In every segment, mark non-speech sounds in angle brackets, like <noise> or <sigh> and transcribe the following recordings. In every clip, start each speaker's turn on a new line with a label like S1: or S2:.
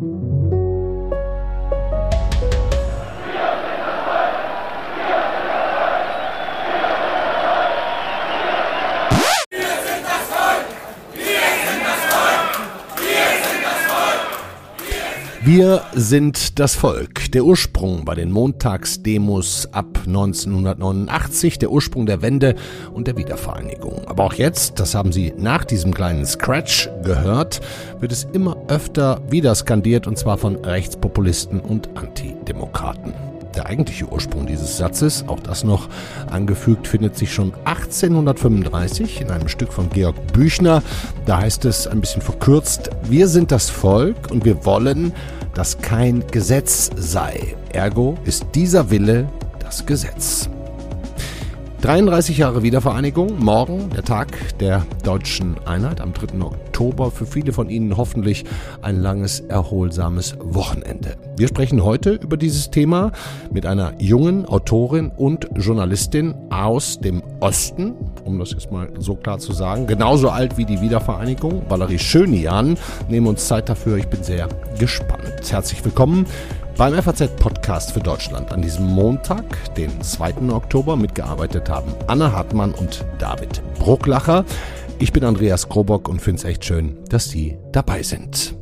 S1: Thank you. Wir sind das Volk. Der Ursprung bei den Montagsdemos ab 1989, der Ursprung der Wende und der Wiedervereinigung. Aber auch jetzt, das haben Sie nach diesem kleinen Scratch gehört, wird es immer öfter wieder skandiert und zwar von Rechtspopulisten und Antidemokraten. Der eigentliche Ursprung dieses Satzes, auch das noch angefügt, findet sich schon 1835 in einem Stück von Georg Büchner. Da heißt es ein bisschen verkürzt, wir sind das Volk und wir wollen, dass kein Gesetz sei. Ergo ist dieser Wille das Gesetz. 33 Jahre Wiedervereinigung, morgen der Tag der deutschen Einheit am 3. Oktober. Für viele von Ihnen hoffentlich ein langes, erholsames Wochenende. Wir sprechen heute über dieses Thema mit einer jungen Autorin und Journalistin aus dem Osten, um das jetzt mal so klar zu sagen, genauso alt wie die Wiedervereinigung, Valerie Schönian. Nehmen uns Zeit dafür, ich bin sehr gespannt. Herzlich willkommen beim FAZ-Podcast für Deutschland an diesem Montag, den 2. Oktober, mitgearbeitet haben Anna Hartmann und David Brucklacher. Ich bin Andreas Krobock und finde es echt schön, dass Sie dabei sind.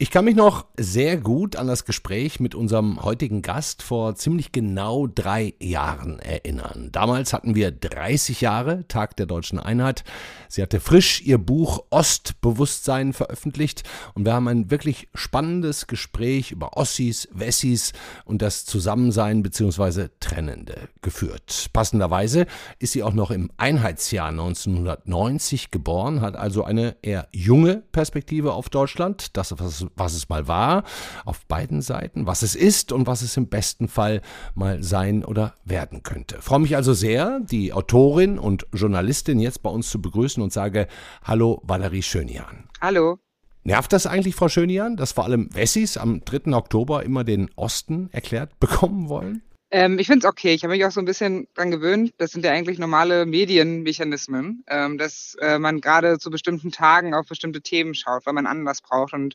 S1: Ich kann mich noch sehr gut an das Gespräch mit unserem heutigen Gast vor ziemlich genau drei Jahren erinnern. Damals hatten wir 30 Jahre Tag der deutschen Einheit. Sie hatte frisch ihr Buch Ostbewusstsein veröffentlicht und wir haben ein wirklich spannendes Gespräch über Ossis, Wessis und das Zusammensein bzw. Trennende geführt. Passenderweise ist sie auch noch im Einheitsjahr 1990 geboren, hat also eine eher junge Perspektive auf Deutschland. Das, was was es mal war, auf beiden Seiten, was es ist und was es im besten Fall mal sein oder werden könnte. Ich freue mich also sehr, die Autorin und Journalistin jetzt bei uns zu begrüßen und sage Hallo Valerie Schönian.
S2: Hallo.
S1: Nervt das eigentlich, Frau Schönian, dass vor allem Wessis am 3. Oktober immer den Osten erklärt <laughs> bekommen wollen?
S2: Ähm, ich finde es okay. Ich habe mich auch so ein bisschen dran gewöhnt. Das sind ja eigentlich normale Medienmechanismen, ähm, dass äh, man gerade zu bestimmten Tagen auf bestimmte Themen schaut, weil man Anlass braucht. Und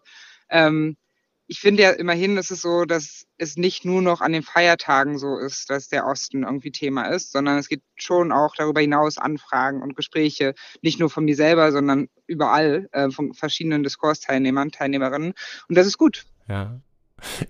S2: ähm, ich finde ja immerhin ist es so, dass es nicht nur noch an den Feiertagen so ist, dass der Osten irgendwie Thema ist, sondern es gibt schon auch darüber hinaus Anfragen und Gespräche, nicht nur von mir selber, sondern überall äh, von verschiedenen Diskursteilnehmern, Teilnehmerinnen. Und das ist gut.
S1: Ja.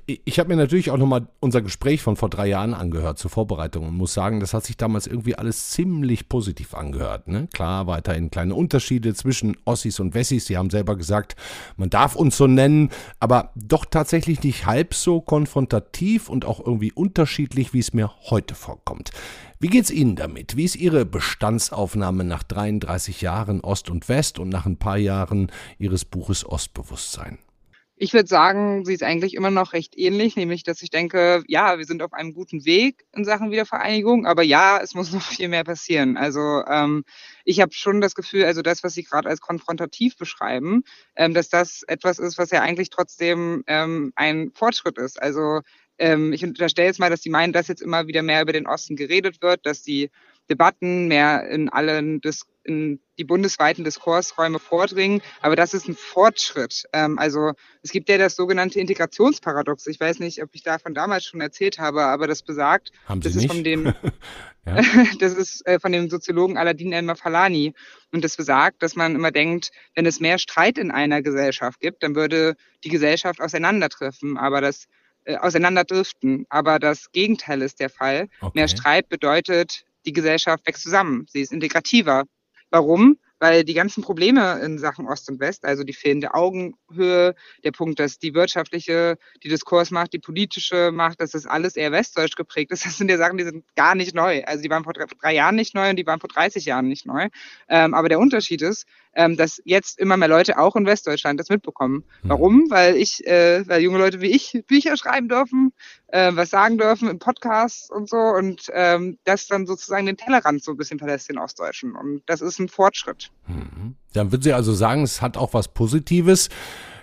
S1: Ich habe mir natürlich auch nochmal unser Gespräch von vor drei Jahren angehört zur Vorbereitung und muss sagen, das hat sich damals irgendwie alles ziemlich positiv angehört. Ne? Klar, weiterhin kleine Unterschiede zwischen Ossis und Wessis. Sie haben selber gesagt, man darf uns so nennen, aber doch tatsächlich nicht halb so konfrontativ und auch irgendwie unterschiedlich, wie es mir heute vorkommt. Wie geht's Ihnen damit? Wie ist Ihre Bestandsaufnahme nach 33 Jahren Ost und West und nach ein paar Jahren Ihres Buches Ostbewusstsein?
S2: Ich würde sagen, sie ist eigentlich immer noch recht ähnlich, nämlich dass ich denke, ja, wir sind auf einem guten Weg in Sachen Wiedervereinigung, aber ja, es muss <laughs> noch viel mehr passieren. Also ähm, ich habe schon das Gefühl, also das, was Sie gerade als konfrontativ beschreiben, ähm, dass das etwas ist, was ja eigentlich trotzdem ähm, ein Fortschritt ist. Also ähm, ich unterstelle jetzt mal, dass Sie meinen, dass jetzt immer wieder mehr über den Osten geredet wird, dass die Debatten mehr in allen Dis in die bundesweiten Diskursräume vordringen. Aber das ist ein Fortschritt. Ähm, also es gibt ja das sogenannte Integrationsparadox. Ich weiß nicht, ob ich davon damals schon erzählt habe, aber das besagt,
S1: Haben Sie
S2: das
S1: nicht?
S2: ist von dem, <laughs> <laughs> das ist äh, von dem Soziologen Aladin El-Mafalani. Und das besagt, dass man immer denkt, wenn es mehr Streit in einer Gesellschaft gibt, dann würde die Gesellschaft auseinandertreffen. Aber das äh, auseinanderdriften. Aber das Gegenteil ist der Fall.
S1: Okay.
S2: Mehr Streit bedeutet, die Gesellschaft wächst zusammen. Sie ist integrativer. Warum? Weil die ganzen Probleme in Sachen Ost und West, also die fehlende Augenhöhe, der Punkt, dass die wirtschaftliche, die Diskursmacht, die politische Macht, dass das alles eher westdeutsch geprägt ist, <laughs> das sind ja Sachen, die sind gar nicht neu. Also die waren vor drei Jahren nicht neu und die waren vor 30 Jahren nicht neu. Ähm, aber der Unterschied ist, ähm, dass jetzt immer mehr Leute auch in Westdeutschland das mitbekommen.
S1: Mhm.
S2: Warum? Weil ich, äh, weil junge Leute wie ich Bücher schreiben dürfen, äh, was sagen dürfen im Podcast und so und ähm, das dann sozusagen den Tellerrand so ein bisschen verlässt, den Ostdeutschen. Und das ist ein Fortschritt.
S1: Mhm. Dann würden Sie also sagen, es hat auch was Positives.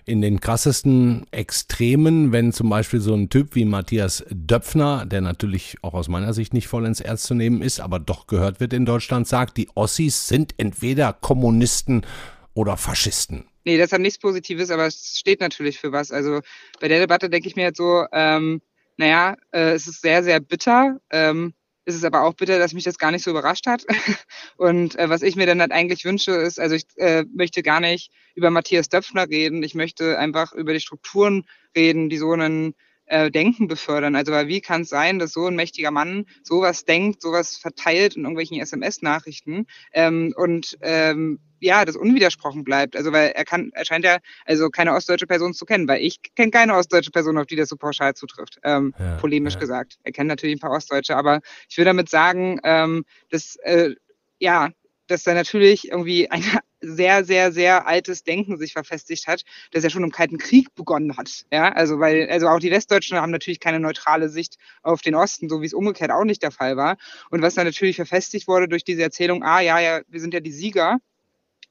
S1: In den krassesten Extremen, wenn zum Beispiel so ein Typ wie Matthias Döpfner, der natürlich auch aus meiner Sicht nicht vollends ernst zu nehmen ist, aber doch gehört wird in Deutschland, sagt, die Ossis sind entweder Kommunisten oder Faschisten.
S2: Nee, das hat nichts Positives, aber es steht natürlich für was. Also bei der Debatte denke ich mir jetzt so, ähm, naja, äh, es ist sehr, sehr bitter. Ähm, es ist aber auch bitter, dass mich das gar nicht so überrascht hat. <laughs> Und äh, was ich mir dann halt eigentlich wünsche, ist, also ich äh, möchte gar nicht über Matthias Döpfner reden. Ich möchte einfach über die Strukturen reden, die so einen äh, Denken befördern. Also weil wie kann es sein, dass so ein mächtiger Mann sowas denkt, sowas verteilt in irgendwelchen SMS-Nachrichten ähm, und ähm, ja, das unwidersprochen bleibt. Also weil er kann, er scheint ja also keine ostdeutsche Person zu kennen, weil ich kenne keine ostdeutsche Person, auf die das so pauschal zutrifft, ähm, ja, polemisch ja. gesagt. Er kennt natürlich ein paar Ostdeutsche, aber ich will damit sagen, ähm, dass äh, ja, dass da natürlich irgendwie ein <laughs> sehr, sehr, sehr altes Denken sich verfestigt hat, das ja schon im Kalten Krieg begonnen hat. Ja, also weil, also auch die Westdeutschen haben natürlich keine neutrale Sicht auf den Osten, so wie es umgekehrt auch nicht der Fall war. Und was dann natürlich verfestigt wurde durch diese Erzählung, ah ja, ja, wir sind ja die Sieger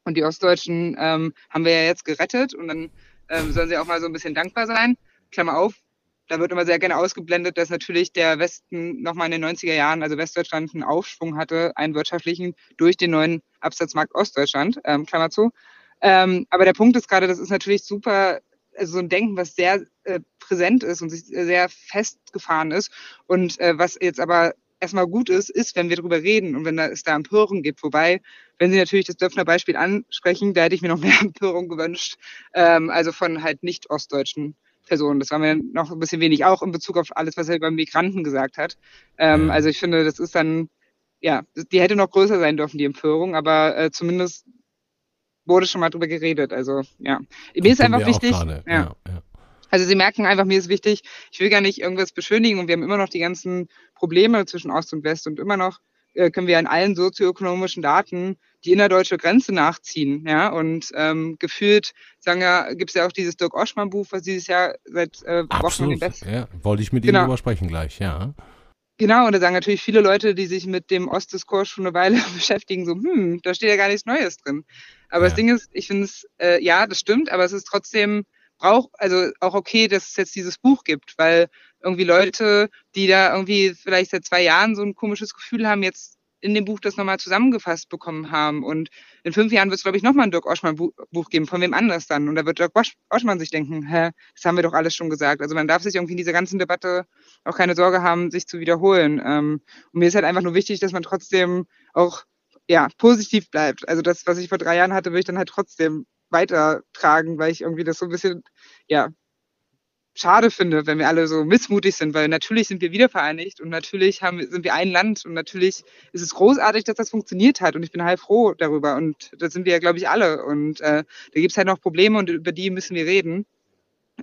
S2: und die Ostdeutschen ähm, haben wir ja jetzt gerettet und dann ähm, sollen sie auch mal so ein bisschen dankbar sein. Klammer auf, da wird immer sehr gerne ausgeblendet, dass natürlich der Westen nochmal in den 90er Jahren, also Westdeutschland, einen Aufschwung hatte, einen wirtschaftlichen, durch den neuen Absatzmarkt Ostdeutschland, ähm, Klammer zu. Ähm, aber der Punkt ist gerade, das ist natürlich super, also so ein Denken, was sehr äh, präsent ist und sich sehr festgefahren ist und äh, was jetzt aber erstmal gut ist, ist, wenn wir darüber reden und wenn da, es da Empörung gibt. Wobei, wenn Sie natürlich das Döpfner Beispiel ansprechen, da hätte ich mir noch <laughs> mehr Empörung gewünscht, ähm, also von halt nicht ostdeutschen Personen. Das war mir noch ein bisschen wenig, auch in Bezug auf alles, was er über Migranten gesagt hat. Ähm, also ich finde, das ist dann, ja, die hätte noch größer sein dürfen, die Empörung, aber äh, zumindest wurde schon mal drüber geredet. Also ja, mir ist einfach wichtig. Ja. Ja, ja. Also Sie merken einfach, mir ist wichtig, ich will gar nicht irgendwas beschönigen und wir haben immer noch die ganzen Probleme zwischen Ost und West und immer noch äh, können wir an allen sozioökonomischen Daten die innerdeutsche Grenze nachziehen. Ja? Und ähm, gefühlt sagen ja, gibt es ja auch dieses Dirk Oschmann-Buch, was dieses Jahr seit äh, Wochen
S1: den Besten. Ja, wollte ich mit genau. Ihnen drüber sprechen gleich, ja.
S2: Genau, und da sagen natürlich viele Leute, die sich mit dem Ostdiskurs schon eine Weile <laughs> beschäftigen, so, hm, da steht ja gar nichts Neues drin. Aber ja. das Ding ist, ich finde es, äh, ja, das stimmt, aber es ist trotzdem braucht, also auch okay, dass es jetzt dieses Buch gibt, weil irgendwie Leute, die da irgendwie vielleicht seit zwei Jahren so ein komisches Gefühl haben, jetzt in dem Buch das nochmal zusammengefasst bekommen haben. Und in fünf Jahren wird es, glaube ich, nochmal ein Dirk Oschmann-Buch geben, von wem anders dann. Und da wird Dirk Oschmann sich denken, hä, das haben wir doch alles schon gesagt. Also man darf sich irgendwie in dieser ganzen Debatte auch keine Sorge haben, sich zu wiederholen. Ähm, und mir ist halt einfach nur wichtig, dass man trotzdem auch ja, positiv bleibt. Also das, was ich vor drei Jahren hatte, will ich dann halt trotzdem weitertragen, weil ich irgendwie das so ein bisschen, ja, schade finde, wenn wir alle so missmutig sind, weil natürlich sind wir wiedervereinigt und natürlich haben, sind wir ein Land und natürlich ist es großartig, dass das funktioniert hat und ich bin halt froh darüber und das sind wir ja, glaube ich, alle und äh, da gibt es halt noch Probleme und über die müssen wir reden.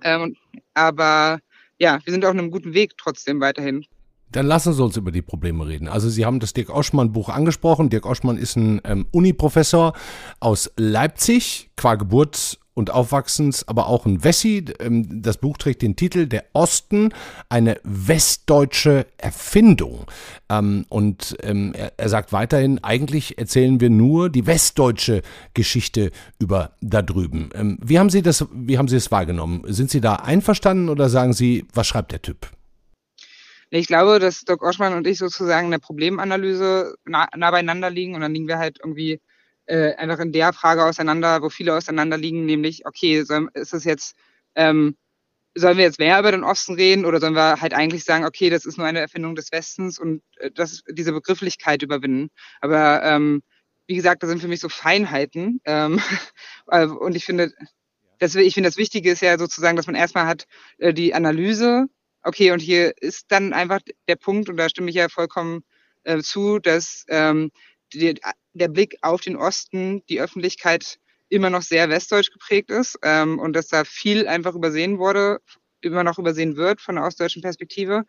S2: Ähm, aber ja, wir sind auf einem guten Weg trotzdem weiterhin.
S1: Dann lassen Sie uns über die Probleme reden. Also Sie haben das Dirk Oschmann Buch angesprochen. Dirk Oschmann ist ein ähm, Uni-Professor aus Leipzig, qua Geburt und Aufwachsens, aber auch ein Wessi. Ähm, das Buch trägt den Titel Der Osten, eine westdeutsche Erfindung. Ähm, und ähm, er sagt weiterhin, eigentlich erzählen wir nur die westdeutsche Geschichte über da drüben. Wie haben Sie das, wie haben Sie es wahrgenommen? Sind Sie da einverstanden oder sagen Sie, was schreibt der Typ?
S2: Ich glaube, dass Doc Oschmann und ich sozusagen in der Problemanalyse nah, nah beieinander liegen und dann liegen wir halt irgendwie äh, einfach in der Frage auseinander, wo viele auseinander liegen, nämlich, okay, soll, ist es jetzt, ähm, sollen wir jetzt mehr über den Osten reden oder sollen wir halt eigentlich sagen, okay, das ist nur eine Erfindung des Westens und äh, das, diese Begrifflichkeit überwinden. Aber ähm, wie gesagt, das sind für mich so Feinheiten. Ähm, <laughs> äh, und ich finde, das, ich finde, das Wichtige ist ja sozusagen, dass man erstmal hat äh, die Analyse Okay, und hier ist dann einfach der Punkt, und da stimme ich ja vollkommen äh, zu, dass ähm, die, der Blick auf den Osten, die Öffentlichkeit immer noch sehr westdeutsch geprägt ist ähm, und dass da viel einfach übersehen wurde, immer noch übersehen wird von der ostdeutschen Perspektive.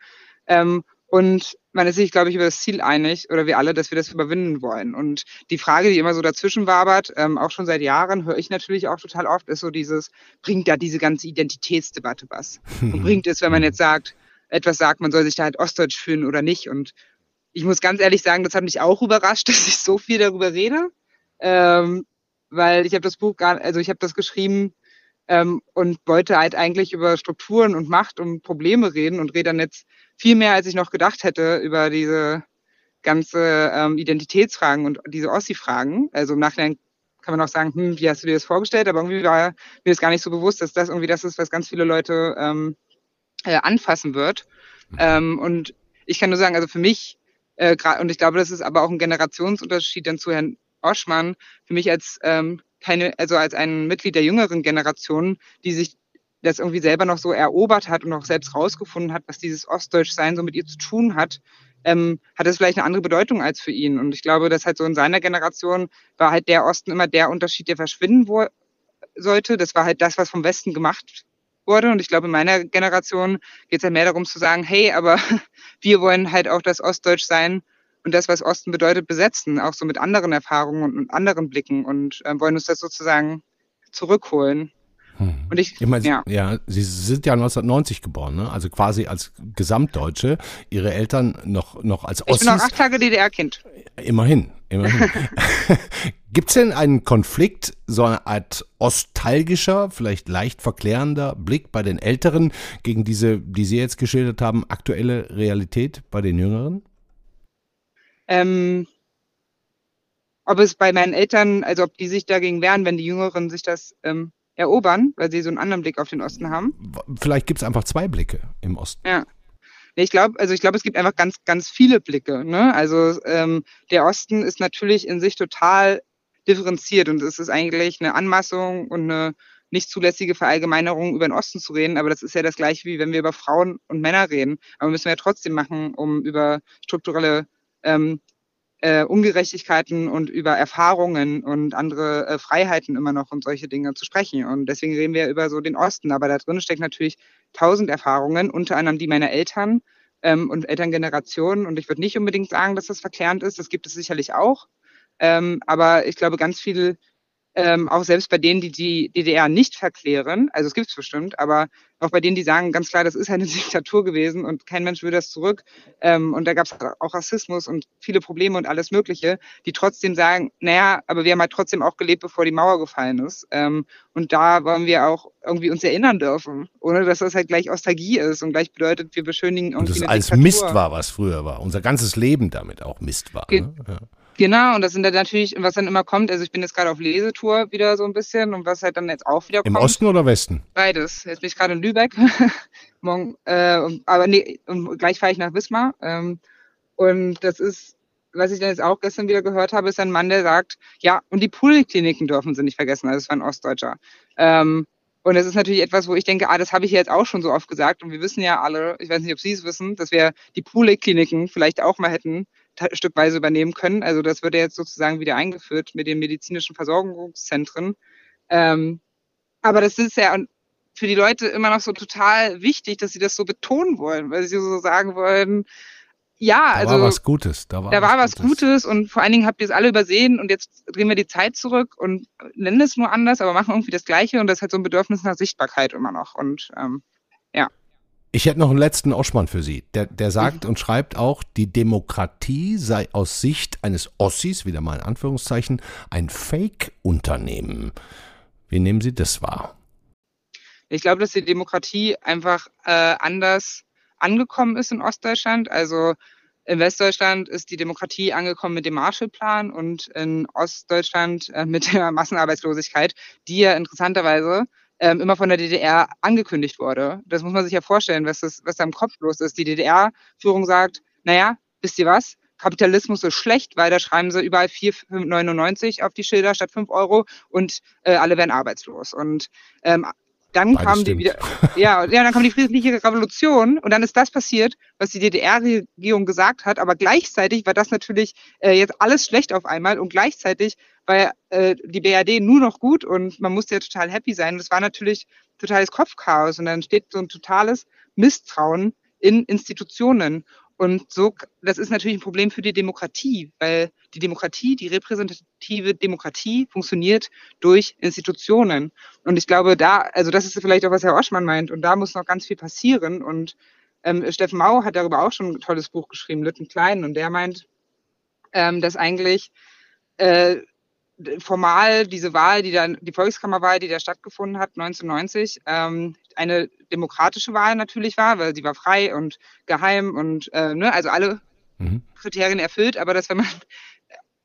S2: Ähm, und man ist sich, glaube ich, über das Ziel einig, oder wir alle, dass wir das überwinden wollen. Und die Frage, die immer so dazwischen wabert, ähm, auch schon seit Jahren, höre ich natürlich auch total oft, ist so dieses, bringt da diese ganze Identitätsdebatte was? <laughs> Und bringt es, wenn man jetzt sagt, etwas sagt, man soll sich da halt ostdeutsch fühlen oder nicht? Und ich muss ganz ehrlich sagen, das hat mich auch überrascht, <laughs> dass ich so viel darüber rede. Ähm, weil ich habe das Buch gar, also ich habe das geschrieben ähm, und wollte halt eigentlich über Strukturen und Macht und Probleme reden und rede dann jetzt viel mehr, als ich noch gedacht hätte, über diese ganze ähm, Identitätsfragen und diese Ossi-Fragen. Also im Nachhinein kann man auch sagen, hm, wie hast du dir das vorgestellt? Aber irgendwie war mir das gar nicht so bewusst, dass das irgendwie das ist, was ganz viele Leute ähm, äh, anfassen wird. Mhm. Ähm, und ich kann nur sagen, also für mich, äh, und ich glaube, das ist aber auch ein Generationsunterschied dann zu Herrn Oschmann, für mich als ähm, keine, also als ein Mitglied der jüngeren Generation, die sich das irgendwie selber noch so erobert hat und auch selbst rausgefunden hat, was dieses Ostdeutschsein so mit ihr zu tun hat, ähm, hat es vielleicht eine andere Bedeutung als für ihn. Und ich glaube, dass halt so in seiner Generation war halt der Osten immer der Unterschied, der verschwinden sollte. Das war halt das, was vom Westen gemacht wurde. Und ich glaube, in meiner Generation geht es ja mehr darum zu sagen, hey, aber <laughs> wir wollen halt auch das Ostdeutsch sein und das, was Osten bedeutet, besetzen, auch so mit anderen Erfahrungen und, anderen Blicken und äh, wollen uns das sozusagen zurückholen.
S1: Hm. Und ich, ich meine, ja. ja, Sie sind ja 1990 geboren, ne? also quasi als Gesamtdeutsche. Ihre Eltern noch, noch als Ossis.
S2: Ich bin auch acht Tage DDR-Kind.
S1: Immerhin, immerhin. <laughs> <laughs> Gibt es denn einen Konflikt, so eine Art ostalgischer, vielleicht leicht verklärender Blick bei den Älteren gegen diese, die Sie jetzt geschildert haben, aktuelle Realität bei den Jüngeren?
S2: Ähm, ob es bei meinen Eltern, also ob die sich dagegen wehren, wenn die Jüngeren sich das ähm, erobern, weil sie so einen anderen Blick auf den Osten haben.
S1: Vielleicht gibt es einfach zwei Blicke im Osten.
S2: Ja. Ich glaube, also ich glaube, es gibt einfach ganz, ganz viele Blicke. Ne? Also ähm, der Osten ist natürlich in sich total differenziert und es ist eigentlich eine Anmaßung und eine nicht zulässige Verallgemeinerung über den Osten zu reden, aber das ist ja das gleiche wie wenn wir über Frauen und Männer reden. Aber müssen wir ja trotzdem machen, um über strukturelle ähm, äh, Ungerechtigkeiten und über Erfahrungen und andere äh, Freiheiten immer noch und solche Dinge zu sprechen. Und deswegen reden wir über so den Osten. Aber da drin steckt natürlich tausend Erfahrungen, unter anderem die meiner Eltern ähm, und Elterngenerationen. Und ich würde nicht unbedingt sagen, dass das verklärend ist. Das gibt es sicherlich auch. Ähm, aber ich glaube, ganz viel ähm, auch selbst bei denen, die die DDR nicht verklären, also es gibt es bestimmt, aber auch bei denen, die sagen ganz klar, das ist eine <laughs> Diktatur gewesen und kein Mensch will das zurück ähm, und da gab es auch Rassismus und viele Probleme und alles Mögliche, die trotzdem sagen, naja, aber wir haben halt trotzdem auch gelebt, bevor die Mauer gefallen ist ähm, und da wollen wir auch irgendwie uns erinnern dürfen, ohne dass das halt gleich Ostalgie ist und gleich bedeutet, wir beschönigen
S1: irgendwie Und das alles Diktatur. Mist war, was früher war, unser ganzes Leben damit auch Mist war.
S2: Ge ne? ja. Genau, und das sind dann natürlich, was dann immer kommt, also ich bin jetzt gerade auf Lesetour wieder so ein bisschen und was halt dann jetzt auch wieder
S1: Im
S2: kommt.
S1: Im Osten oder Westen?
S2: Beides. Jetzt bin ich gerade in Lübeck. <laughs> Morgen, äh, aber nee, und gleich fahre ich nach Wismar. Ähm, und das ist, was ich dann jetzt auch gestern wieder gehört habe, ist ein Mann, der sagt, ja, und die Polikliniken dürfen sie nicht vergessen. Also es war ein Ostdeutscher. Ähm, und das ist natürlich etwas, wo ich denke, ah, das habe ich jetzt auch schon so oft gesagt. Und wir wissen ja alle, ich weiß nicht, ob Sie es wissen, dass wir die Polikliniken vielleicht auch mal hätten stückweise übernehmen können. Also das wird ja jetzt sozusagen wieder eingeführt mit den medizinischen Versorgungszentren. Ähm, aber das ist ja für die Leute immer noch so total wichtig, dass sie das so betonen wollen, weil sie so sagen wollen, ja,
S1: da
S2: also.
S1: Da war was Gutes. Da war,
S2: da war was, Gutes. Gutes. und vor allen Dingen habt ihr es alle übersehen und jetzt drehen wir die Zeit zurück und nennen es nur anders, aber machen irgendwie das Gleiche und das hat so ein Bedürfnis nach Sichtbarkeit immer noch und ähm, ja.
S1: Ich hätte noch einen letzten Oschmann für Sie. Der, der sagt mhm. und schreibt auch, die Demokratie sei aus Sicht eines Ossis, wieder mal in Anführungszeichen, ein Fake-Unternehmen. Wie nehmen Sie das wahr?
S2: Ich glaube, dass die Demokratie einfach äh, anders angekommen ist in Ostdeutschland. Also in Westdeutschland ist die Demokratie angekommen mit dem Marshallplan und in Ostdeutschland äh, mit der Massenarbeitslosigkeit, die ja interessanterweise ähm, immer von der DDR angekündigt wurde. Das muss man sich ja vorstellen, was, das, was da im Kopf los ist. Die DDR-Führung sagt, naja, wisst ihr was? Kapitalismus ist schlecht, weil da schreiben sie überall 4,99 auf die Schilder statt 5 Euro und äh, alle werden arbeitslos. Und ähm, dann Beides kam die wieder, ja, ja, dann kam die friedliche Revolution und dann ist das passiert, was die DDR-Regierung gesagt hat, aber gleichzeitig war das natürlich äh, jetzt alles schlecht auf einmal und gleichzeitig war äh, die BRD nur noch gut und man musste ja total happy sein. Und das war natürlich totales Kopfchaos und dann steht so ein totales Misstrauen in Institutionen. Und so, das ist natürlich ein Problem für die Demokratie, weil die Demokratie, die repräsentative Demokratie funktioniert durch Institutionen. Und ich glaube, da, also das ist vielleicht auch, was Herr Oschmann meint, und da muss noch ganz viel passieren. Und ähm, Steffen Mau hat darüber auch schon ein tolles Buch geschrieben, Lütten Klein, und der meint, ähm, dass eigentlich äh, formal diese Wahl, die dann, die Volkskammerwahl, die da stattgefunden hat, 1990, ähm, eine demokratische Wahl natürlich war, weil sie war frei und geheim und äh, ne, also alle mhm. Kriterien erfüllt, aber dass wenn man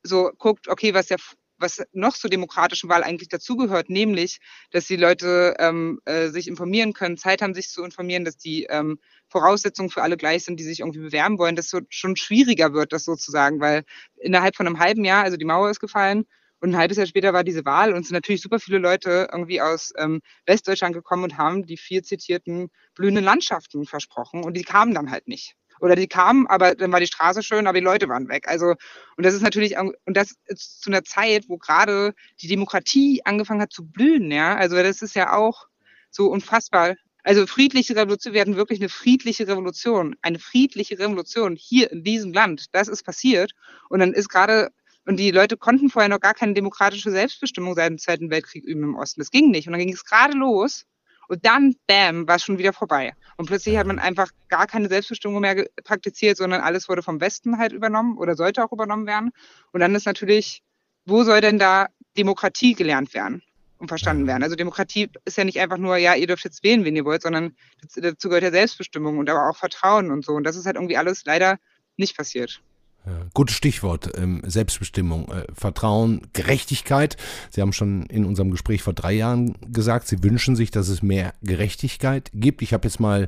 S2: so guckt, okay, was der was noch zur demokratischen Wahl eigentlich dazugehört, nämlich, dass die Leute ähm, äh, sich informieren können, Zeit haben, sich zu informieren, dass die ähm, Voraussetzungen für alle gleich sind, die sich irgendwie bewerben wollen, dass so schon schwieriger wird, das sozusagen, weil innerhalb von einem halben Jahr, also die Mauer ist gefallen, und ein halbes Jahr später war diese Wahl und es sind natürlich super viele Leute irgendwie aus ähm, Westdeutschland gekommen und haben die vier zitierten blühenden Landschaften versprochen und die kamen dann halt nicht. Oder die kamen, aber dann war die Straße schön, aber die Leute waren weg. Also, und das ist natürlich, und das ist zu einer Zeit, wo gerade die Demokratie angefangen hat zu blühen, ja. Also, das ist ja auch so unfassbar. Also, friedliche Revolution, wir hatten wirklich eine friedliche Revolution, eine friedliche Revolution hier in diesem Land. Das ist passiert. Und dann ist gerade und die Leute konnten vorher noch gar keine demokratische Selbstbestimmung seit dem Zweiten Weltkrieg üben im Osten. Das ging nicht. Und dann ging es gerade los. Und dann, bam, war es schon wieder vorbei. Und plötzlich hat man einfach gar keine Selbstbestimmung mehr praktiziert, sondern alles wurde vom Westen halt übernommen oder sollte auch übernommen werden. Und dann ist natürlich, wo soll denn da Demokratie gelernt werden und verstanden werden? Also Demokratie ist ja nicht einfach nur, ja, ihr dürft jetzt wählen, wen ihr wollt, sondern dazu gehört ja Selbstbestimmung und aber auch Vertrauen und so. Und das ist halt irgendwie alles leider nicht passiert.
S1: Ja, gutes Stichwort, ähm, Selbstbestimmung, äh, Vertrauen, Gerechtigkeit. Sie haben schon in unserem Gespräch vor drei Jahren gesagt, Sie wünschen sich, dass es mehr Gerechtigkeit gibt. Ich habe jetzt mal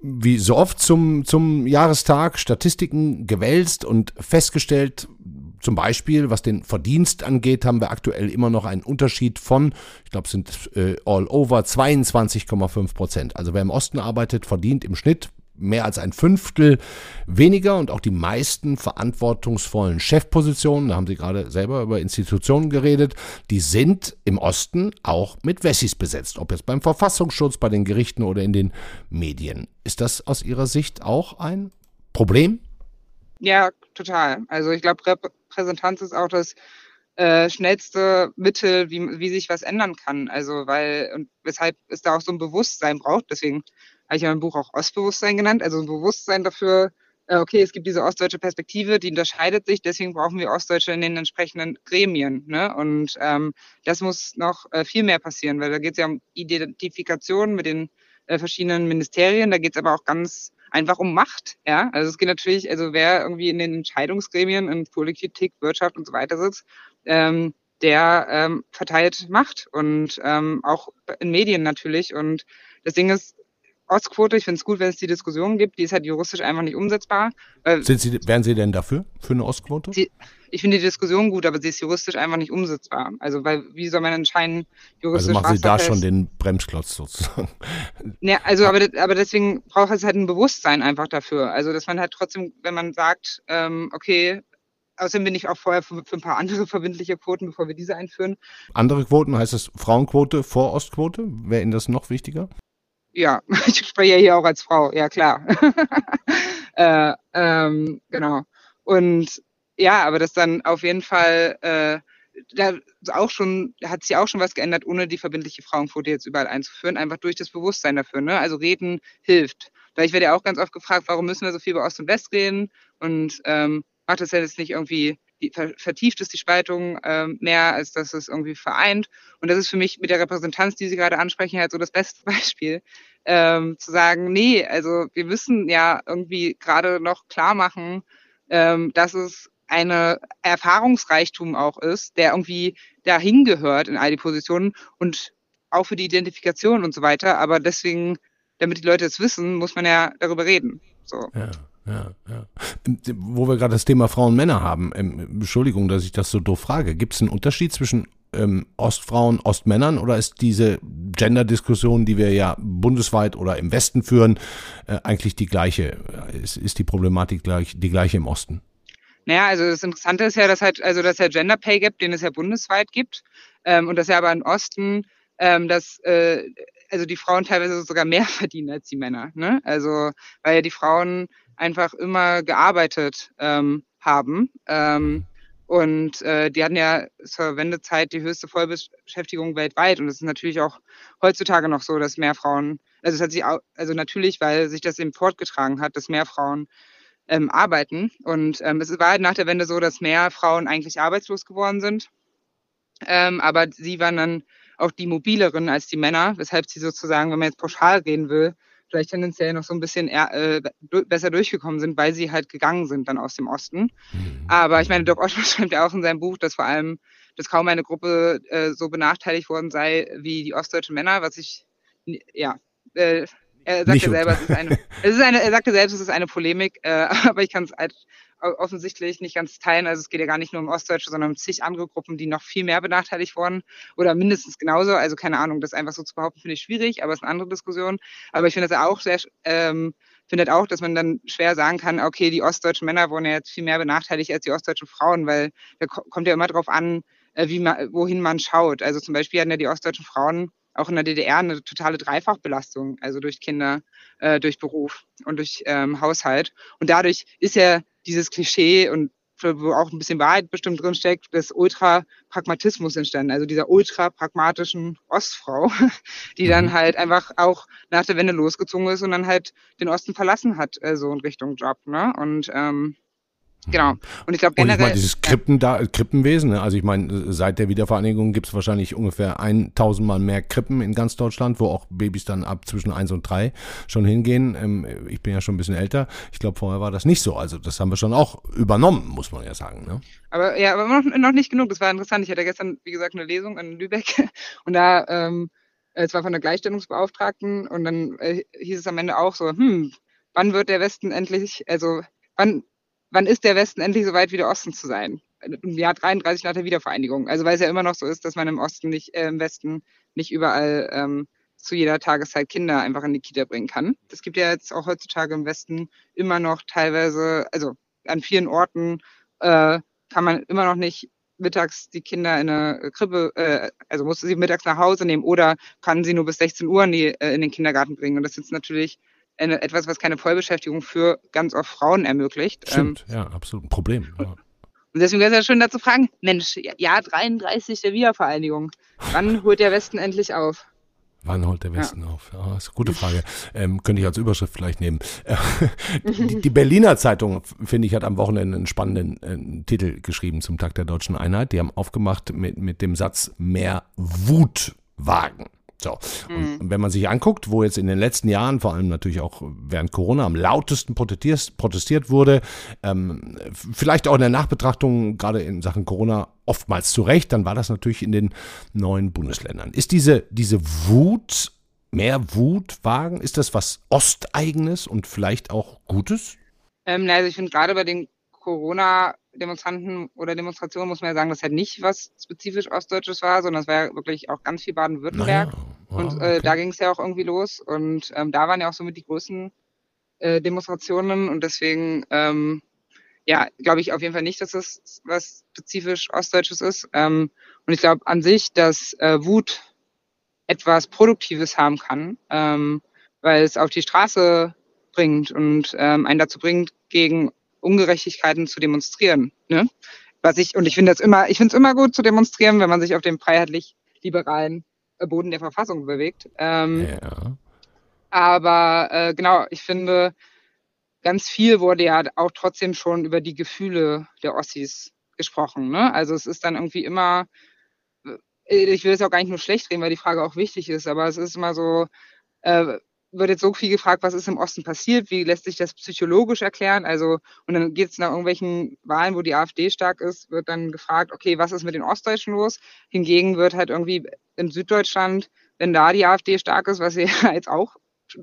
S1: wie so oft zum, zum Jahrestag Statistiken gewälzt und festgestellt, zum Beispiel, was den Verdienst angeht, haben wir aktuell immer noch einen Unterschied von, ich glaube, es sind äh, all over 22,5 Prozent. Also wer im Osten arbeitet, verdient im Schnitt mehr als ein Fünftel weniger und auch die meisten verantwortungsvollen Chefpositionen, da haben Sie gerade selber über Institutionen geredet, die sind im Osten auch mit Wessis besetzt, ob jetzt beim Verfassungsschutz, bei den Gerichten oder in den Medien. Ist das aus Ihrer Sicht auch ein Problem?
S2: Ja, total. Also ich glaube, Repräsentanz ist auch das äh, schnellste Mittel, wie, wie sich was ändern kann. Also weil und weshalb es da auch so ein Bewusstsein braucht. Deswegen habe ich ja mein Buch auch Ostbewusstsein genannt, also ein Bewusstsein dafür, äh, okay, es gibt diese ostdeutsche Perspektive, die unterscheidet sich, deswegen brauchen wir Ostdeutsche in den entsprechenden Gremien. Ne? Und ähm, das muss noch äh, viel mehr passieren, weil da geht es ja um Identifikation mit den äh, verschiedenen Ministerien, da geht es aber auch ganz einfach um Macht. Ja? Also es geht natürlich, also wer irgendwie in den Entscheidungsgremien in Politik, Wirtschaft und so weiter sitzt, ähm, der ähm, verteilt Macht und ähm, auch in Medien natürlich. Und das Ding ist, Ostquote, ich finde es gut, wenn es die Diskussion gibt, die ist halt juristisch einfach nicht umsetzbar.
S1: Sind Sie, wären Sie denn dafür, für eine Ostquote?
S2: Sie, ich finde die Diskussion gut, aber sie ist juristisch einfach nicht umsetzbar. Also, weil, wie soll man entscheiden,
S1: juristisch Also machen Sie da schon den Bremsklotz sozusagen.
S2: Ja, also, aber, aber deswegen braucht es halt ein Bewusstsein einfach dafür. Also, dass man halt trotzdem, wenn man sagt, ähm, okay, Außerdem bin ich auch vorher für, für, ein paar andere <laughs> verbindliche Quoten, bevor wir diese einführen.
S1: Andere Quoten heißt es Frauenquote vor Ostquote? Wäre Ihnen das noch wichtiger?
S2: Ja, <laughs> ich spreche ja hier auch als Frau, ja klar. <laughs> äh, ähm, genau. Und ja, aber das dann auf jeden Fall, äh, da auch schon, hat sich auch schon was geändert, ohne die verbindliche Frauenquote jetzt überall einzuführen, einfach durch das Bewusstsein dafür. Ne? Also reden hilft. Weil ich werde ja auch ganz oft gefragt, warum müssen wir so viel über Ost und West reden? Und ähm, macht das ja jetzt nicht irgendwie vertieft ist die Spaltung ähm, mehr, als dass es irgendwie vereint. Und das ist für mich mit der Repräsentanz, die Sie gerade ansprechen, halt so das beste <laughs> Beispiel, ähm, zu sagen, nee, also wir müssen ja irgendwie gerade noch klar machen, ähm, dass es eine Erfahrungsreichtum auch ist, der irgendwie dahin gehört in all die Positionen und auch für die Identifikation und so weiter. Aber deswegen, damit die Leute es wissen, muss man ja darüber reden. So.
S1: Ja ja. Wo wir gerade das Thema Frauen und Männer haben, ähm, Entschuldigung, dass ich das so doof frage. Gibt es einen Unterschied zwischen ähm, Ostfrauen, Ostmännern oder ist diese Gender-Diskussion, die wir ja bundesweit oder im Westen führen, äh, eigentlich die gleiche? Ist, ist die Problematik gleich, die gleiche im Osten?
S2: Naja, also das Interessante ist ja, dass halt, also dass der Gender Pay Gap, den es ja bundesweit gibt, ähm, und dass ja aber im Osten, ähm, dass äh, also die Frauen teilweise sogar mehr <laughs> verdienen als die Männer. Ne? Also weil ja die Frauen einfach immer gearbeitet ähm, haben. Ähm, und äh, die hatten ja zur Wendezeit die höchste Vollbeschäftigung weltweit. Und es ist natürlich auch heutzutage noch so, dass mehr Frauen, also es hat sich auch, also natürlich, weil sich das eben fortgetragen hat, dass mehr Frauen ähm, arbeiten. Und ähm, es war halt nach der Wende so, dass mehr Frauen eigentlich arbeitslos geworden sind. Ähm, aber sie waren dann auch die mobileren als die Männer, weshalb sie sozusagen, wenn man jetzt pauschal reden will, vielleicht tendenziell noch so ein bisschen eher, äh, besser durchgekommen sind, weil sie halt gegangen sind dann aus dem Osten. Mhm. Aber ich meine, Doc Ottmar <laughs> schreibt ja auch in seinem Buch, dass vor allem dass kaum eine Gruppe äh, so benachteiligt worden sei wie die ostdeutschen Männer, was ich, ja, äh, er sagte selber, es ist eine, es ist eine, er sagte selbst, es ist eine Polemik, äh, <laughs> aber ich kann es halt offensichtlich nicht ganz teilen. Also es geht ja gar nicht nur um Ostdeutsche, sondern um zig andere Gruppen, die noch viel mehr benachteiligt wurden oder mindestens genauso. Also keine Ahnung, das einfach so zu behaupten, finde ich schwierig, aber es ist eine andere Diskussion. Aber ich finde das auch sehr, ähm, finde halt auch, dass man dann schwer sagen kann, okay, die ostdeutschen Männer wurden ja jetzt viel mehr benachteiligt als die ostdeutschen Frauen, weil da kommt ja immer drauf an, äh, wie man, wohin man schaut. Also zum Beispiel hatten ja die ostdeutschen Frauen auch in der DDR eine totale Dreifachbelastung, also durch Kinder, äh, durch Beruf und durch ähm, Haushalt. Und dadurch ist ja dieses Klischee und wo auch ein bisschen Wahrheit bestimmt drinsteckt, des Ultra-Pragmatismus entstanden, also dieser ultra-pragmatischen Ostfrau, <laughs> die dann mhm. halt einfach auch nach der Wende losgezogen ist und dann halt den Osten verlassen hat, äh, so in Richtung Job. Ne? Und ähm, Genau. Und ich glaube generell. Und ich meine,
S1: dieses Krippen da, Krippenwesen, ne? also ich meine, seit der Wiedervereinigung gibt es wahrscheinlich ungefähr 1000 Mal mehr Krippen in ganz Deutschland, wo auch Babys dann ab zwischen 1 und 3 schon hingehen. Ähm, ich bin ja schon ein bisschen älter. Ich glaube, vorher war das nicht so. Also das haben wir schon auch übernommen, muss man ja sagen. Ne?
S2: Aber ja, aber noch, noch nicht genug. Das war interessant. Ich hatte gestern, wie gesagt, eine Lesung in Lübeck <laughs> und da, ähm, es war von der Gleichstellungsbeauftragten und dann äh, hieß es am Ende auch so, hm, wann wird der Westen endlich, also wann wann ist der Westen endlich so weit wie der Osten zu sein? Im Jahr 33 nach der Wiedervereinigung. Also weil es ja immer noch so ist, dass man im Osten nicht, äh, im Westen nicht überall ähm, zu jeder Tageszeit Kinder einfach in die Kita bringen kann. Es gibt ja jetzt auch heutzutage im Westen immer noch teilweise, also an vielen Orten äh, kann man immer noch nicht mittags die Kinder in eine Krippe, äh, also musste sie mittags nach Hause nehmen oder kann sie nur bis 16 Uhr in, die, äh, in den Kindergarten bringen. Und das ist natürlich eine, etwas, was keine Vollbeschäftigung für ganz oft Frauen ermöglicht.
S1: Stimmt, ähm, ja, absolut ein Problem. Ja.
S2: Und deswegen wäre es ja schön, dazu fragen, Mensch, Jahr 33 der Wiedervereinigung, wann holt der Westen endlich auf?
S1: Wann holt der Westen ja. auf? Ja, ist eine gute Frage. Ähm, könnte ich als Überschrift vielleicht nehmen. <laughs> die, die, Berliner Zeitung, finde ich, hat am Wochenende einen spannenden äh, Titel geschrieben zum Tag der deutschen Einheit. Die haben aufgemacht mit, mit dem Satz mehr Wut wagen. So. Und mhm. wenn man sich anguckt, wo jetzt in den letzten Jahren, vor allem natürlich auch während Corona, am lautesten protestiert, wurde, ähm, vielleicht auch in der Nachbetrachtung, gerade in Sachen Corona, oftmals zu Recht, dann war das natürlich in den neuen Bundesländern. Ist diese, diese Wut, mehr Wut wagen, ist das was Osteigenes und vielleicht auch Gutes?
S2: Ähm, also ich finde gerade bei den Corona-Demonstranten oder Demonstrationen muss man ja sagen, dass halt nicht was spezifisch Ostdeutsches war, sondern es war ja wirklich auch ganz viel Baden-Württemberg. Naja. Ah, und äh, okay. da ging es ja auch irgendwie los. Und ähm, da waren ja auch somit die größten äh, Demonstrationen. Und deswegen, ähm, ja, glaube ich auf jeden Fall nicht, dass es was spezifisch Ostdeutsches ist. Ähm, und ich glaube an sich, dass äh, Wut etwas Produktives haben kann, ähm, weil es auf die Straße bringt und ähm, einen dazu bringt, gegen Ungerechtigkeiten zu demonstrieren. Ne? Was ich, und ich finde das immer, ich finde es immer gut zu demonstrieren, wenn man sich auf dem freiheitlich-liberalen Boden der Verfassung bewegt. Ähm, ja. Aber äh, genau, ich finde, ganz viel wurde ja auch trotzdem schon über die Gefühle der Ossis gesprochen. Ne? Also es ist dann irgendwie immer, äh, ich will es auch gar nicht nur schlecht reden, weil die Frage auch wichtig ist, aber es ist immer so, äh, wird jetzt so viel gefragt, was ist im Osten passiert, wie lässt sich das psychologisch erklären? Also, und dann geht es nach irgendwelchen Wahlen, wo die AfD stark ist, wird dann gefragt, okay, was ist mit den Ostdeutschen los? Hingegen wird halt irgendwie in Süddeutschland, wenn da die AfD stark ist, was sie ja <laughs> jetzt auch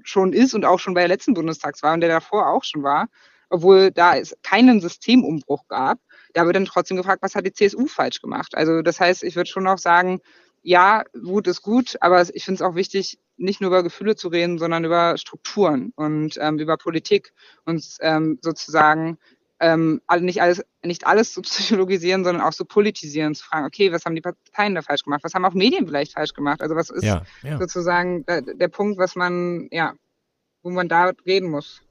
S2: schon ist und auch schon bei der letzten Bundestagswahl und der davor auch schon war, obwohl da es keinen Systemumbruch gab, da wird dann trotzdem gefragt, was hat die CSU falsch gemacht? Also das heißt, ich würde schon auch sagen, ja, Wut ist gut, aber ich finde es auch wichtig, nicht nur über Gefühle zu reden, sondern über Strukturen und ähm, über Politik und ähm, sozusagen ähm, nicht alles, nicht alles zu <laughs> psychologisieren, sondern auch zu politisieren, zu fragen, okay, was haben die Parteien da falsch gemacht? Was haben auch Medien vielleicht falsch gemacht? Also was ist ja, ja. sozusagen der, der Punkt, was man, ja, wo man da reden muss?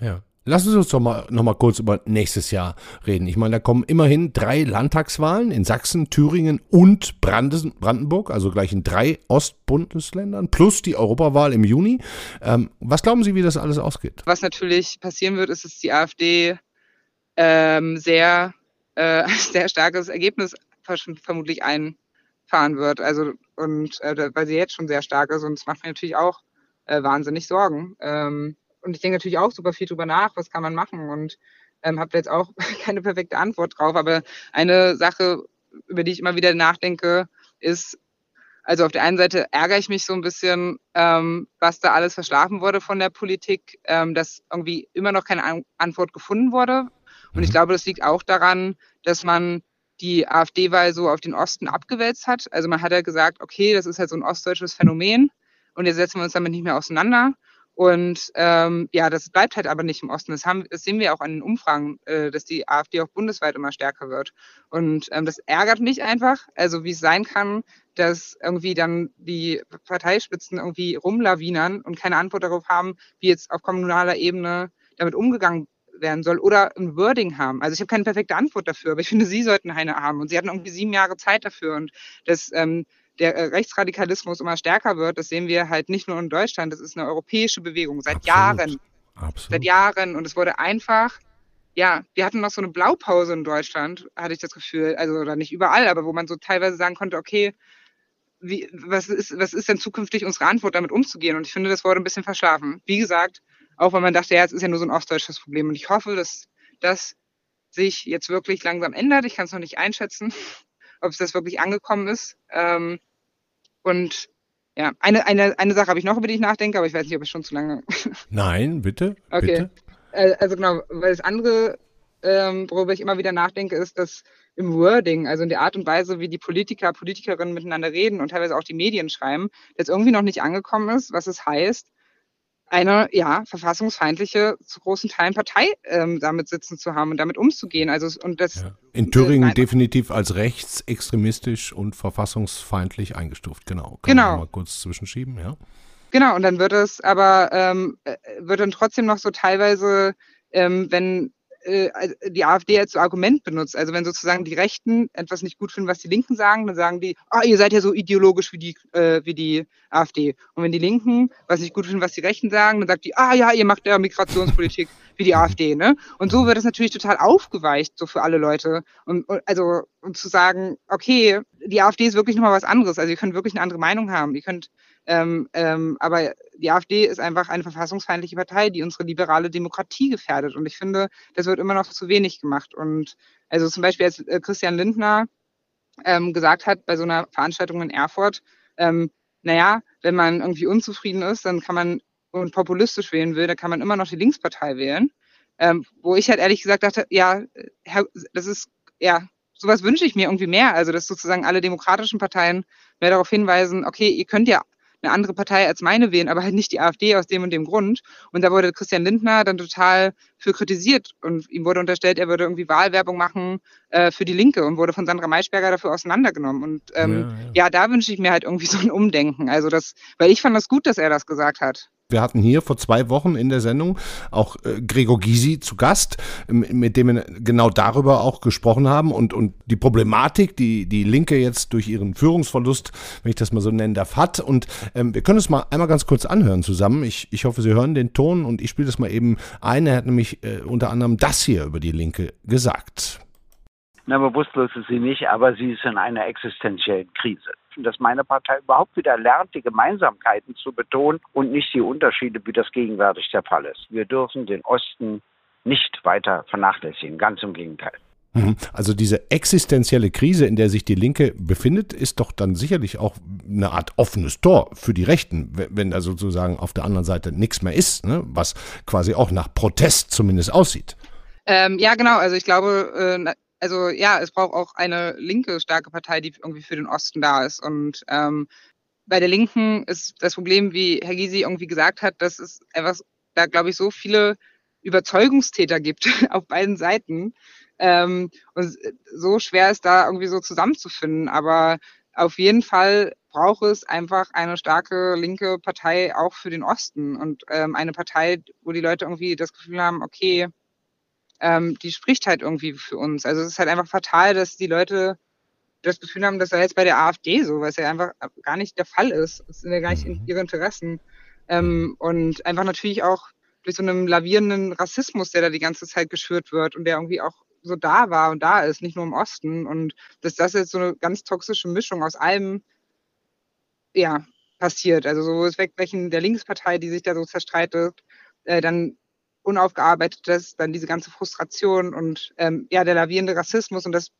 S1: Ja. Lassen Sie uns doch mal noch mal kurz über nächstes Jahr reden. Ich meine, da kommen immerhin drei Landtagswahlen in Sachsen, Thüringen und Brandenburg, also gleich in drei Ostbundesländern, plus die Europawahl im Juni. Ähm, was glauben Sie, wie das alles ausgeht?
S2: Was natürlich passieren wird, ist, dass die AfD ähm, sehr, äh, <laughs> sehr starkes Ergebnis vermutlich einfahren wird. Also und äh, weil sie jetzt schon sehr stark ist und das macht mir natürlich auch äh, wahnsinnig Sorgen. Ähm, und ich denke natürlich auch super viel drüber nach, was kann man machen und ähm, habe jetzt auch <laughs> keine perfekte Antwort drauf. Aber eine Sache, über die ich immer wieder nachdenke, ist, also auf der einen Seite ärgere ich mich so ein bisschen, ähm, was da alles verschlafen wurde von der Politik, ähm, dass irgendwie immer noch keine An Antwort gefunden wurde. Und ich mhm. glaube, das liegt auch daran, dass man die AfD-Wahl so auf den Osten abgewälzt hat. Also man hat ja gesagt, okay, das ist halt so ein ostdeutsches Phänomen und jetzt setzen wir uns damit nicht mehr auseinander. Und ähm, ja, das bleibt halt aber nicht im Osten. Das, haben, das sehen wir auch an den Umfragen, äh, dass die AfD auch bundesweit immer stärker wird. Und ähm, das ärgert mich einfach, also wie es sein kann, dass irgendwie dann die Parteispitzen irgendwie rumlawinern und keine Antwort darauf haben, wie jetzt auf kommunaler Ebene damit umgegangen werden soll oder ein Wording haben. Also ich habe keine perfekte Antwort dafür, aber ich finde, Sie sollten eine haben. Und Sie hatten irgendwie sieben Jahre Zeit dafür. Und das ähm, der äh, Rechtsradikalismus immer stärker wird, das sehen wir halt nicht nur in Deutschland, das ist eine europäische Bewegung seit Absolut. Jahren. Absolut. Seit Jahren. Und es wurde einfach, ja, wir hatten noch so eine Blaupause in Deutschland, hatte ich das Gefühl, also oder nicht überall, aber wo man so teilweise sagen konnte, okay, wie, was, ist, was ist denn zukünftig unsere Antwort, damit umzugehen? Und ich finde, das wurde ein bisschen verschlafen. Wie gesagt, auch wenn man dachte, ja, es ist ja nur so ein ostdeutsches Problem. Und ich hoffe, dass das sich jetzt wirklich langsam ändert. Ich kann es noch nicht einschätzen ob es das wirklich angekommen ist. Ähm, und ja, eine, eine, eine Sache habe ich noch, über die ich nachdenke, aber ich weiß nicht, ob ich schon zu lange. <laughs>
S1: Nein, bitte.
S2: Okay.
S1: Bitte.
S2: Äh, also genau, weil das andere, ähm, worüber ich immer wieder nachdenke, ist, dass im Wording, also in der Art und Weise, wie die Politiker, Politikerinnen miteinander reden und teilweise auch die Medien schreiben, jetzt irgendwie noch nicht angekommen ist, was es heißt, eine ja verfassungsfeindliche zu großen Teilen Partei ähm, damit sitzen zu haben und damit umzugehen. Also und das ja.
S1: in Thüringen äh, definitiv als rechtsextremistisch und verfassungsfeindlich eingestuft. Genau.
S2: Kann genau.
S1: mal kurz zwischenschieben, ja.
S2: Genau. Und dann wird es aber ähm, äh, wird dann trotzdem noch so teilweise, ähm, wenn äh, die AfD als Argument benutzt. Also wenn sozusagen die Rechten etwas nicht gut finden, was die Linken sagen, dann sagen die, ah, ihr seid ja so ideologisch wie die, äh, wie die AfD. Und wenn die Linken was nicht gut finden, was die Rechten sagen, dann sagt die, ah ja, ihr macht ja Migrationspolitik <laughs> wie die AfD, ne? Und so wird es natürlich total aufgeweicht, so für alle Leute. Und, und also und zu sagen, okay, die AfD ist wirklich nochmal was anderes. Also ihr könnt wirklich eine andere Meinung haben. Ihr könnt ähm, ähm, aber die AfD ist einfach eine verfassungsfeindliche Partei, die unsere liberale Demokratie gefährdet. Und ich finde, das wird immer noch zu wenig gemacht. Und also zum Beispiel, als äh, Christian Lindner ähm, gesagt hat bei so einer Veranstaltung in Erfurt, ähm, naja, wenn man irgendwie unzufrieden ist, dann kann man und populistisch wählen will, dann kann man immer noch die Linkspartei wählen. Ähm, wo ich halt ehrlich gesagt dachte, ja, das ist, ja, sowas wünsche ich mir irgendwie mehr. Also, dass sozusagen alle demokratischen Parteien mehr darauf hinweisen, okay, ihr könnt ja eine andere Partei als meine wählen, aber halt nicht die AfD aus dem und dem Grund. Und da wurde Christian Lindner dann total für kritisiert und ihm wurde unterstellt, er würde irgendwie Wahlwerbung machen äh, für die Linke und wurde von Sandra Maischberger dafür auseinandergenommen. Und ähm, ja, ja. ja, da wünsche ich mir halt irgendwie so ein Umdenken. Also das, weil ich fand das gut, dass er das gesagt hat.
S1: Wir hatten hier vor zwei Wochen in der Sendung auch äh, Gregor Gysi zu Gast, mit dem wir genau darüber auch gesprochen haben und, und die Problematik, die die Linke jetzt durch ihren Führungsverlust, wenn ich das mal so nennen darf, hat. Und ähm, wir können es mal einmal ganz kurz anhören zusammen. Ich, ich hoffe, Sie hören den Ton und ich spiele das mal eben ein. Er hat nämlich äh, unter anderem das hier über die Linke gesagt.
S3: Na, bewusstlos ist sie nicht, aber sie ist in einer existenziellen Krise dass meine Partei überhaupt wieder lernt, die Gemeinsamkeiten zu betonen und nicht die Unterschiede, wie das gegenwärtig der Fall ist. Wir dürfen den Osten nicht weiter vernachlässigen, ganz im Gegenteil.
S1: Mhm. Also diese existenzielle Krise, in der sich die Linke befindet, ist doch dann sicherlich auch eine Art offenes Tor für die Rechten, wenn da sozusagen auf der anderen Seite nichts mehr ist, ne? was quasi auch nach Protest zumindest aussieht.
S2: Ähm, ja, genau. Also ich glaube, äh, also ja, es braucht auch eine linke starke Partei, die irgendwie für den Osten da ist. Und ähm, bei der Linken ist das Problem, wie Herr Gysi irgendwie gesagt hat, dass es einfach da, glaube ich, so viele Überzeugungstäter gibt <laughs> auf beiden Seiten. Ähm, und so schwer ist da irgendwie so zusammenzufinden. Aber auf jeden Fall braucht es einfach eine starke linke Partei auch für den Osten und ähm, eine Partei, wo die Leute irgendwie das Gefühl haben, okay, ähm, die spricht halt irgendwie für uns. Also es ist halt einfach fatal, dass die Leute das Gefühl haben, das sei jetzt bei der AfD so, was ja einfach gar nicht der Fall ist. Es sind ja gar nicht in mhm. ihre Interessen. Ähm, und einfach natürlich auch durch so einen lavierenden Rassismus, der da die ganze Zeit geschürt wird und der irgendwie auch so da war und da ist, nicht nur im Osten. Und dass das jetzt so eine ganz toxische Mischung aus allem, ja, passiert. Also so das Wegbrechen der Linkspartei, die sich da so zerstreitet, äh, dann unaufgearbeitetes, dann diese ganze Frustration und ähm, ja, der lavierende Rassismus und das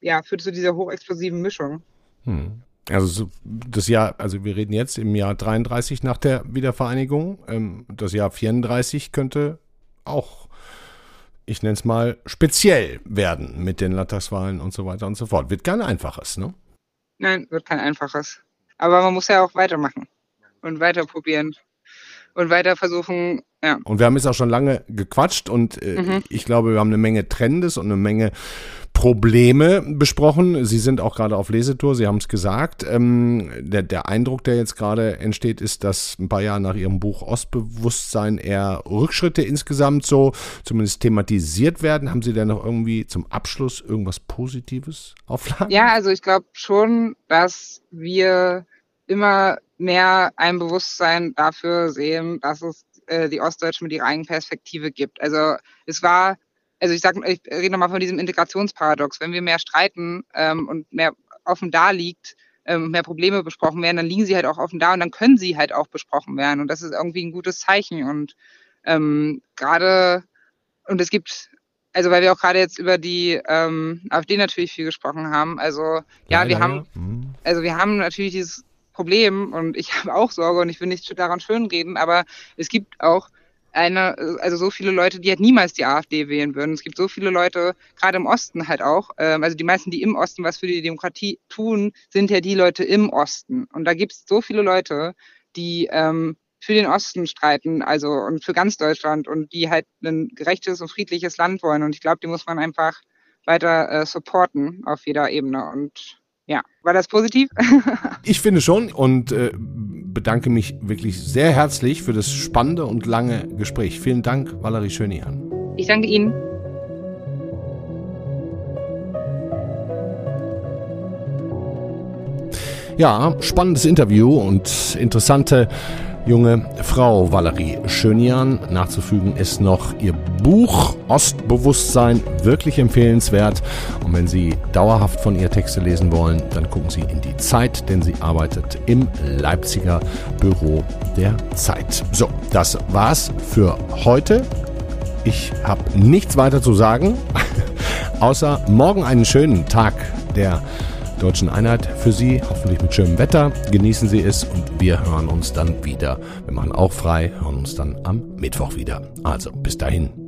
S2: ja, führt zu dieser hochexplosiven Mischung.
S1: Hm. Also das Jahr, also wir reden jetzt im Jahr 33 nach der Wiedervereinigung. Ähm, das Jahr 34 könnte auch, ich nenne es mal, speziell werden mit den Landtagswahlen und so weiter und so fort. Wird kein einfaches, ne?
S2: Nein, wird kein einfaches. Aber man muss ja auch weitermachen und weiter probieren und weiter versuchen, ja.
S1: Und wir haben jetzt auch schon lange gequatscht und äh, mhm. ich glaube, wir haben eine Menge Trendes und eine Menge Probleme besprochen. Sie sind auch gerade auf Lesetour, Sie haben es gesagt. Ähm, der, der Eindruck, der jetzt gerade entsteht, ist, dass ein paar Jahre nach Ihrem Buch Ostbewusstsein eher Rückschritte insgesamt so zumindest thematisiert werden. Haben Sie denn noch irgendwie zum Abschluss irgendwas Positives auflagen?
S2: Ja, also ich glaube schon, dass wir immer mehr ein Bewusstsein dafür sehen, dass es äh, die Ostdeutschen mit ihrer eigenen Perspektive gibt. Also es war also ich sage, ich rede nochmal von diesem Integrationsparadox. Wenn wir mehr streiten ähm, und mehr offen da liegt, ähm, mehr Probleme besprochen werden, dann liegen sie halt auch offen da und dann können sie halt auch besprochen werden. Und das ist irgendwie ein gutes Zeichen. Und ähm, gerade, und es gibt, also weil wir auch gerade jetzt über die ähm, AfD natürlich viel gesprochen haben. Also ja, ja wir ja, haben, ja. Mhm. also wir haben natürlich dieses Problem und ich <laughs> habe auch Sorge und ich will nicht daran schönreden, aber es gibt auch eine, also so viele Leute, die halt niemals die AfD wählen würden. Es gibt so viele Leute, gerade im Osten halt auch, ähm, also die meisten, die im Osten was für die Demokratie tun, sind ja die Leute im Osten. Und da gibt es so viele Leute, die ähm, für den Osten streiten, also und für ganz Deutschland und die halt ein gerechtes und friedliches Land wollen. Und ich glaube, die muss man einfach weiter äh, supporten auf jeder Ebene. Und ja, war das positiv? <laughs>
S1: ich finde schon und äh, bedanke mich wirklich sehr herzlich für das spannende und lange Gespräch. Vielen Dank, Valerie Schönian.
S2: Ich danke Ihnen.
S1: Ja, spannendes Interview und interessante junge Frau Valerie Schönian. Nachzufügen ist noch ihr Buch Ostbewusstsein wirklich empfehlenswert. Und wenn Sie dauerhaft von ihr Texte lesen wollen, dann gucken Sie in die Zeit, denn sie arbeitet im Leipziger Büro der Zeit. So, das war's für heute. Ich habe nichts weiter zu sagen, <laughs> außer morgen einen schönen Tag der Deutschen Einheit für Sie, hoffentlich mit schönem Wetter. Genießen Sie es und wir hören uns dann wieder. Wir machen auch frei, hören uns dann am Mittwoch wieder. Also bis dahin.